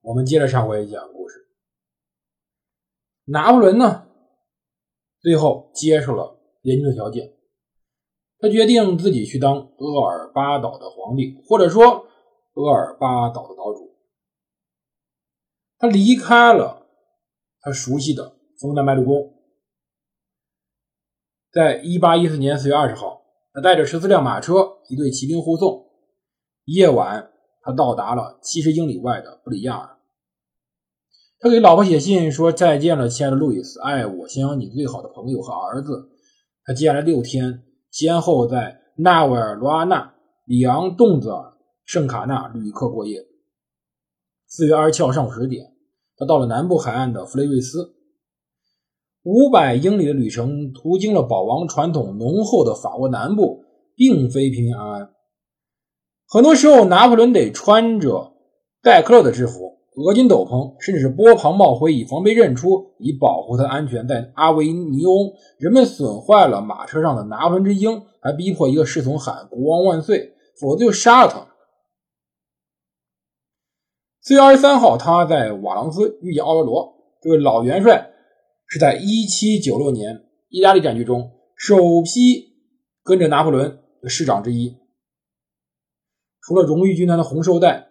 我们接着上回讲故事。拿破仑呢，最后接受了联军的条件。他决定自己去当厄尔巴岛的皇帝，或者说厄尔巴岛的岛主。他离开了他熟悉的枫丹白露宫，在一八一四年四月二十号，他带着十四辆马车、一队骑兵护送。夜晚，他到达了七十英里外的布里亚尔。他给老婆写信说：“再见了，亲爱的路易斯，爱我，想想你最好的朋友和儿子。”他接下来六天。先后在纳维尔罗阿纳、里昂、洞子尔、圣卡纳旅客过夜。四月二十七号上午十点，他到了南部海岸的弗雷瑞斯。五百英里的旅程，途经了保王传统浓厚的法国南部，并非平平安安。很多时候，拿破仑得穿着戴克勒的制服。俄军斗篷，甚至是波旁帽徽，以防被认出，以保护他安全。在阿维尼翁，人们损坏了马车上的拿破仑之鹰，还逼迫一个侍从喊“国王万岁”，否则就杀了他。四月二十三号，他在瓦朗斯遇见奥尔罗，这位老元帅是在一七九六年意大利战局中首批跟着拿破仑的师长之一。除了荣誉军团的红绶带，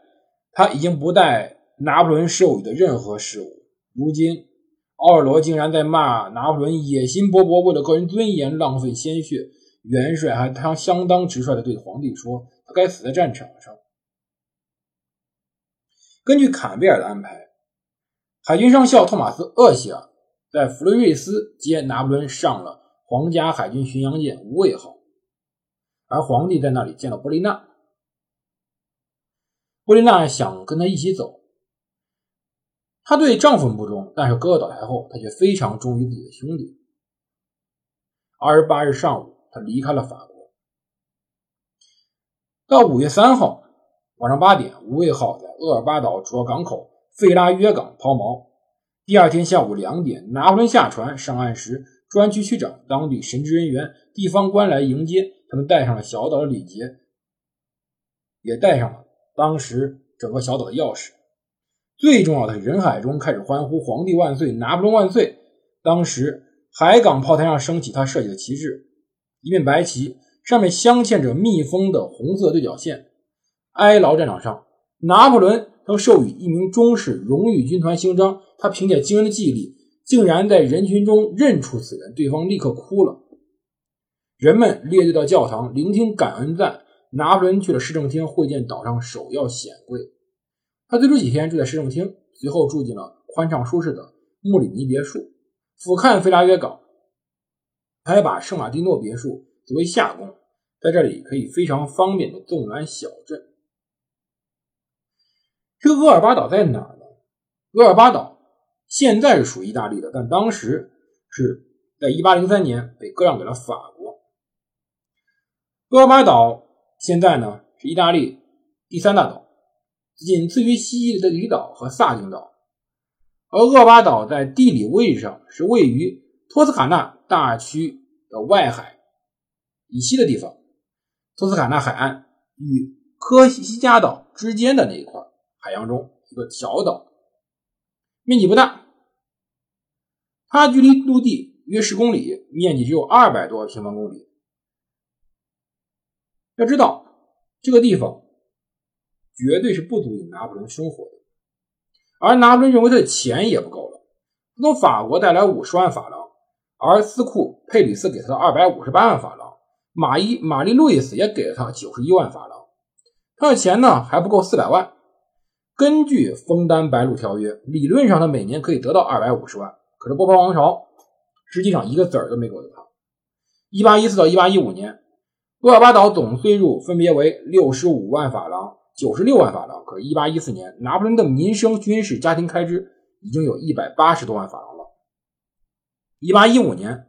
他已经不带。拿破仑授予的任何事物，如今奥尔罗竟然在骂拿破仑野心勃勃，为了个人尊严浪费鲜血。元帅还他相当直率地对皇帝说：“他该死在战场上。”根据坎贝尔的安排，海军上校托马斯·厄希尔在弗雷瑞斯接拿破仑上了皇家海军巡洋舰“无畏号”，而皇帝在那里见了波利娜。布丽娜想跟他一起走。她对丈夫不忠，但是哥哥倒台后，她却非常忠于自己的兄弟。二十八日上午，她离开了法国。到五月三号晚上八点，无畏号在厄尔巴岛主要港口费拉约港抛锚。第二天下午两点，拿破仑下船上岸时，专区区长、当地神职人员、地方官来迎接，他们带上了小岛的礼节，也带上了当时整个小岛的钥匙。最重要的是，人海中开始欢呼“皇帝万岁，拿破仑万岁”。当时，海港炮台上升起他设计的旗帜，一面白旗，上面镶嵌着密封的红色对角线。哀牢战场上，拿破仑曾授予一名中士荣誉军团勋章。他凭借惊人的记忆力，竟然在人群中认出此人，对方立刻哭了。人们列队到教堂聆听感恩赞。拿破仑去了市政厅会见岛上首要显贵。他最初几天住在市政厅，随后住进了宽敞舒适的穆里尼别墅，俯瞰菲拉约港。他还把圣马蒂诺别墅作为夏宫，在这里可以非常方便的纵览小镇。这个厄尔巴岛在哪儿呢？厄尔巴岛现在是属于意大利的，但当时是在1803年被割让给了法国。厄尔巴岛现在呢是意大利第三大岛。仅次于西西里的离岛和萨丁岛，而厄巴岛在地理位置上是位于托斯卡纳大区的外海以西的地方。托斯卡纳海岸与科西嘉岛之间的那一块海洋中一个小岛，面积不大，它距离陆地约十公里，面积只有二百多平方公里。要知道这个地方。绝对是不足以拿破仑生活的，而拿破仑认为他的钱也不够了。他从法国带来五十万法郎，而斯库佩里斯给他二百五十八万法郎，马伊玛丽路易斯也给了他九十一万法郎，他的钱呢还不够四百万。根据枫丹白露条约，理论上他每年可以得到二百五十万，可是波旁王朝实际上一个子儿都没给他。一八一四到一八一五年，厄尔巴岛总税入分别为六十五万法郎。九十六万法郎，可是，一八一四年，拿破仑的民生、军事、家庭开支已经有一百八十多万法郎了。一八一五年，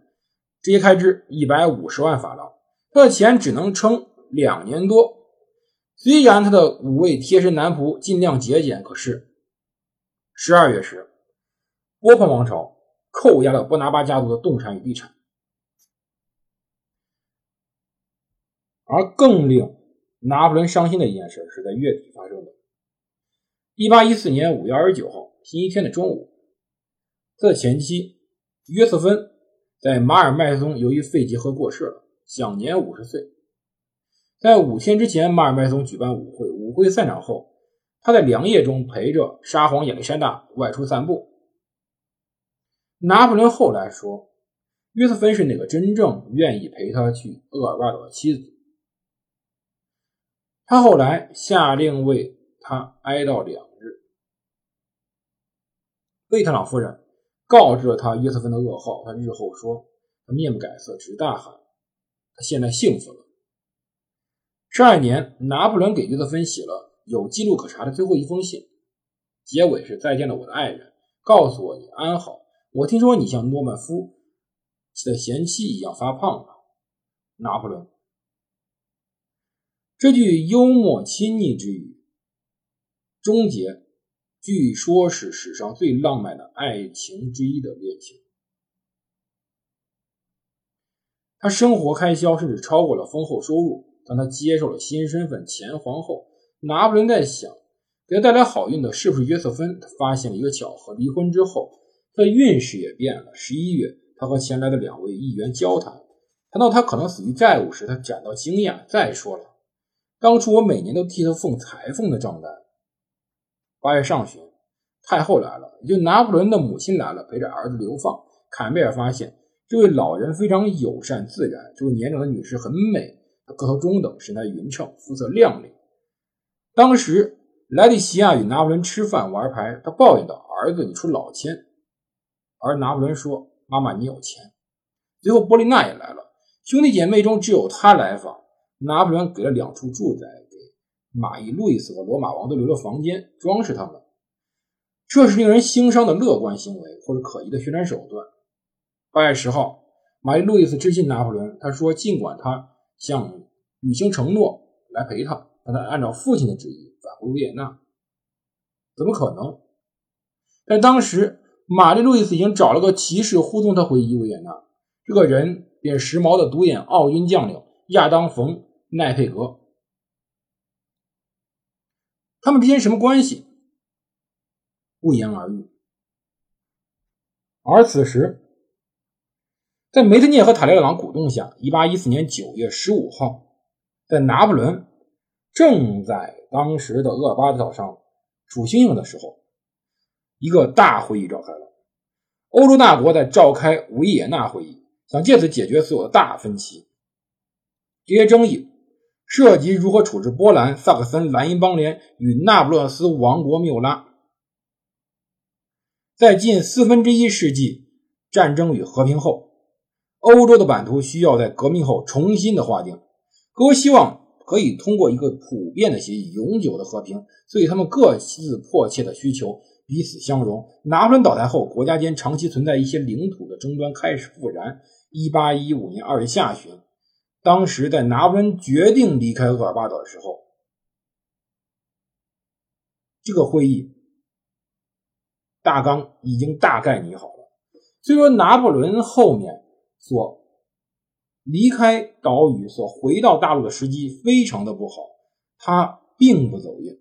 这些开支一百五十万法郎，他的钱只能撑两年多。虽然他的五位贴身男仆尽量节俭，可是十二月时，波旁王朝扣押了波拿巴家族的动产与地产。而更令拿破仑伤心的一件事是在月底发生的。一八一四年五月二十九号星期天的中午，他的前妻约瑟芬在马尔麦松由于肺结核过世了，享年五十岁。在五天之前，马尔麦松举办舞会，舞会散场后，他在凉夜中陪着沙皇亚历山大外出散步。拿破仑后来说，约瑟芬是那个真正愿意陪他去厄尔巴岛的妻子。他后来下令为他哀悼两日。贝特朗夫人告知了他约瑟芬的噩耗。他日后说，他面不改色，只是大喊：“他现在幸福了。”十二年，拿破仑给约瑟芬写了有记录可查的最后一封信，结尾是：“再见了，我的爱人，告诉我你安好。我听说你像诺曼夫的贤妻一样发胖了。”拿破仑。这句幽默亲昵之语，终结据说是史上最浪漫的爱情之一的恋情。他生活开销甚至超过了丰厚收入。当他接受了新身份前皇后，拿破仑在想，给他带来好运的是不是约瑟芬？他发现了一个巧合：离婚之后，他的运势也变了。十一月，他和前来的两位议员交谈，谈到他可能死于债务时，他感到惊讶。再说了。当初我每年都替他奉裁缝的账单。八月上旬，太后来了，也就拿破仑的母亲来了，陪着儿子流放。坎贝尔发现这位老人非常友善自然，这位年长的女士很美，她个头中等，身材匀称，肤色亮丽。当时莱蒂西亚与拿破仑吃饭玩牌，他抱怨道：“儿子，你出老千。”而拿破仑说：“妈妈，你有钱。”最后波丽娜也来了，兄弟姐妹中只有他来访。拿破仑给了两处住宅，给马伊路易斯和罗马王都留了房间，装饰他们。这是令人心伤的乐观行为，或者可疑的宣传手段。八月十号，马伊路易斯致信拿破仑，他说：“尽管他向履行承诺来陪他，但他按照父亲的旨意返回维也纳。怎么可能？但当时，玛丽路易斯已经找了个骑士护送他回维也纳，这个人便是时髦的独眼奥军将领亚当·冯。”奈佩格，他们之间什么关系？不言而喻。而此时，在梅特涅和塔列朗鼓动下，一八一四年九月十五号，在拿破仑正在当时的厄尔巴岛上数星星的时候，一个大会议召开了。欧洲大国在召开维也纳会议，想借此解决所有的大分歧。这些争议。涉及如何处置波兰、萨克森、莱茵邦联与那不勒斯王国缪拉。在近四分之一世纪战争与和平后，欧洲的版图需要在革命后重新的划定。各国希望可以通过一个普遍的协议，永久的和平，所以他们各自迫切的需求彼此相容。拿破仑倒台后，国家间长期存在一些领土的争端开始复燃。一八一五年二月下旬。当时在拿破仑决定离开厄尔巴岛的时候，这个会议大纲已经大概拟好了。所以说，拿破仑后面所离开岛屿、所回到大陆的时机非常的不好，他并不走运。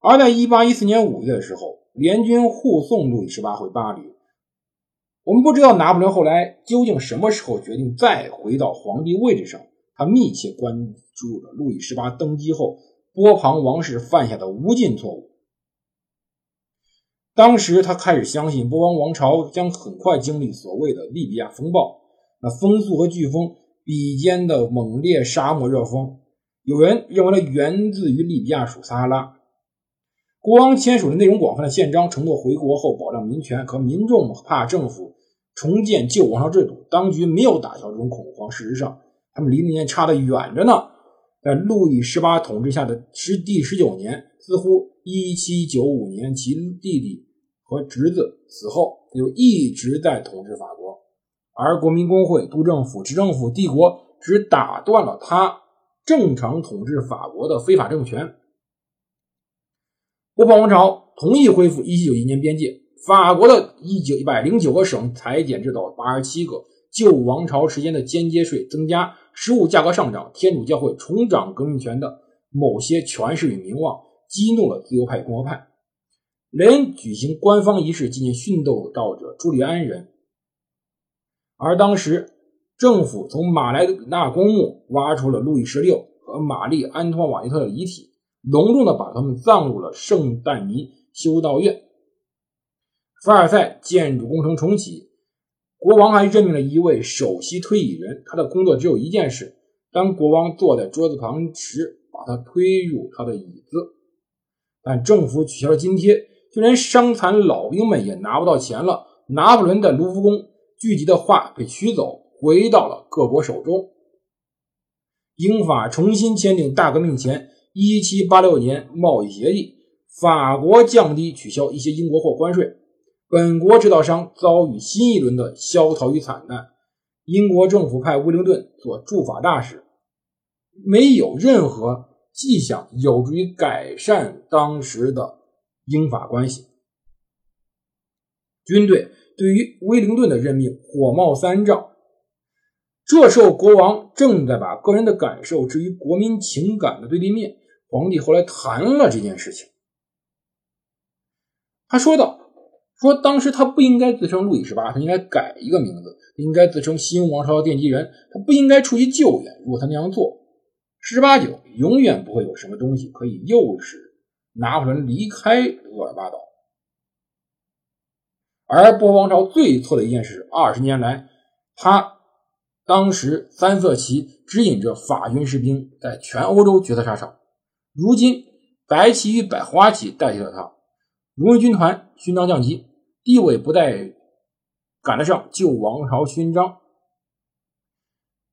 而在一八一四年五月的时候，联军护送路易十八回巴黎。我们不知道拿破仑后来究竟什么时候决定再回到皇帝位置上。他密切关注着路易十八登基后波旁王室犯下的无尽错误。当时他开始相信波旁王朝将很快经历所谓的利比亚风暴，那风速和飓风比肩的猛烈沙漠热风。有人认为它源自于利比亚属撒哈拉。国王签署了内容广泛的宪章，承诺回国后保障民权，可民众怕政府重建旧王朝制度，当局没有打消这种恐慌。事实上，他们离那年差得远着呢。在路易十八统治下的十第十九年，似乎1795年其弟弟和侄子死后，就一直在统治法国，而国民公会、督政府、执政府、帝国只打断了他正常统治法国的非法政权。波旁王朝同意恢复1791年边界，法国的一九一百零九个省裁减至到八十七个。旧王朝时间的间接税增加，食物价格上涨，天主教会重掌革命权的某些权势与名望，激怒了自由派共和派。雷恩举行官方仪式纪念殉斗道者朱利安人，而当时政府从马莱纳公墓挖出了路易十六和玛丽安托瓦内特的遗体，隆重地把他们葬入了圣但尼修道院。凡尔赛建筑工程重启。国王还任命了一位首席推椅人，他的工作只有一件事：当国王坐在桌子旁时，把他推入他的椅子。但政府取消了津贴，就连伤残老兵们也拿不到钱了。拿破仑在卢浮宫聚集的画被取走，回到了各国手中。英法重新签订大革命前1786年贸易协议，法国降低取消一些英国货关税。本国制造商遭遇新一轮的萧条与惨淡。英国政府派威灵顿做驻法大使，没有任何迹象有助于改善当时的英法关系。军队对于威灵顿的任命火冒三丈。这时候，国王正在把个人的感受置于国民情感的对立面。皇帝后来谈了这件事情，他说道。说当时他不应该自称路易十八，他应该改一个名字，应该自称新王朝的奠基人，他不应该出于救援。如果他那样做，十八九永远不会有什么东西可以诱使拿破仑离开厄尔巴岛。而波王朝最错的一件事，二十年来，他当时三色旗指引着法军士兵在全欧洲决策沙场，如今白旗与百花旗代替了他。荣誉军团勋章降级，地位不再赶得上旧王朝勋章。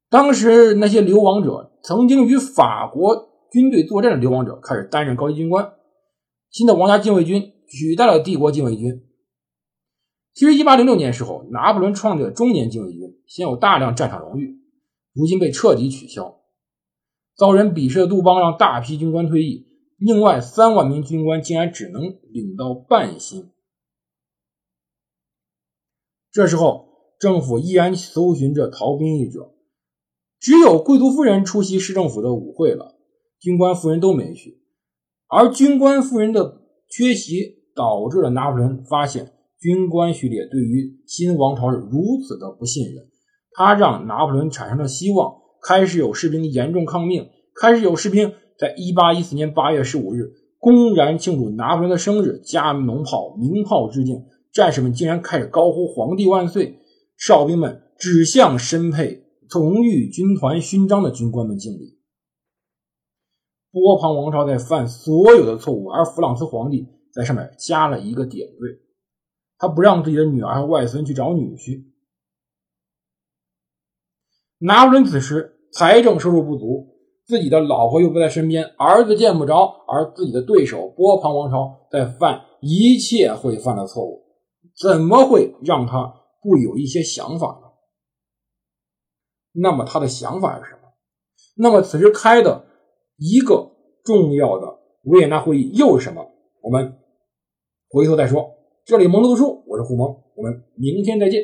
当时那些流亡者，曾经与法国军队作战的流亡者，开始担任高级军官。新的皇家禁卫军取代了帝国禁卫军。其实，一八零六年时候，拿破仑创立了中年禁卫军，现有大量战场荣誉，如今被彻底取消。遭人鄙视的杜邦让大批军官退役。另外三万名军官竟然只能领到半薪。这时候，政府依然搜寻着逃兵一者，只有贵族夫人出席市政府的舞会了，军官夫人都没去。而军官夫人的缺席，导致了拿破仑发现军官序列对于新王朝是如此的不信任，他让拿破仑产生了希望，开始有士兵严重抗命，开始有士兵。在一八一四年八月十五日，公然庆祝拿破仑的生日，加农炮、鸣炮致敬。战士们竟然开始高呼“皇帝万岁”，哨兵们指向身佩荣誉军团勋章的军官们敬礼。波旁王朝在犯所有的错误，而弗朗茨皇帝在上面加了一个点缀，他不让自己的女儿和外孙去找女婿。拿破仑此时财政收入不足。自己的老婆又不在身边，儿子见不着，而自己的对手波旁王朝在犯一切会犯的错误，怎么会让他不有一些想法呢？那么他的想法是什么？那么此时开的一个重要的维也纳会议又是什么？我们回头再说。这里蒙读书，我是胡蒙，我们明天再见。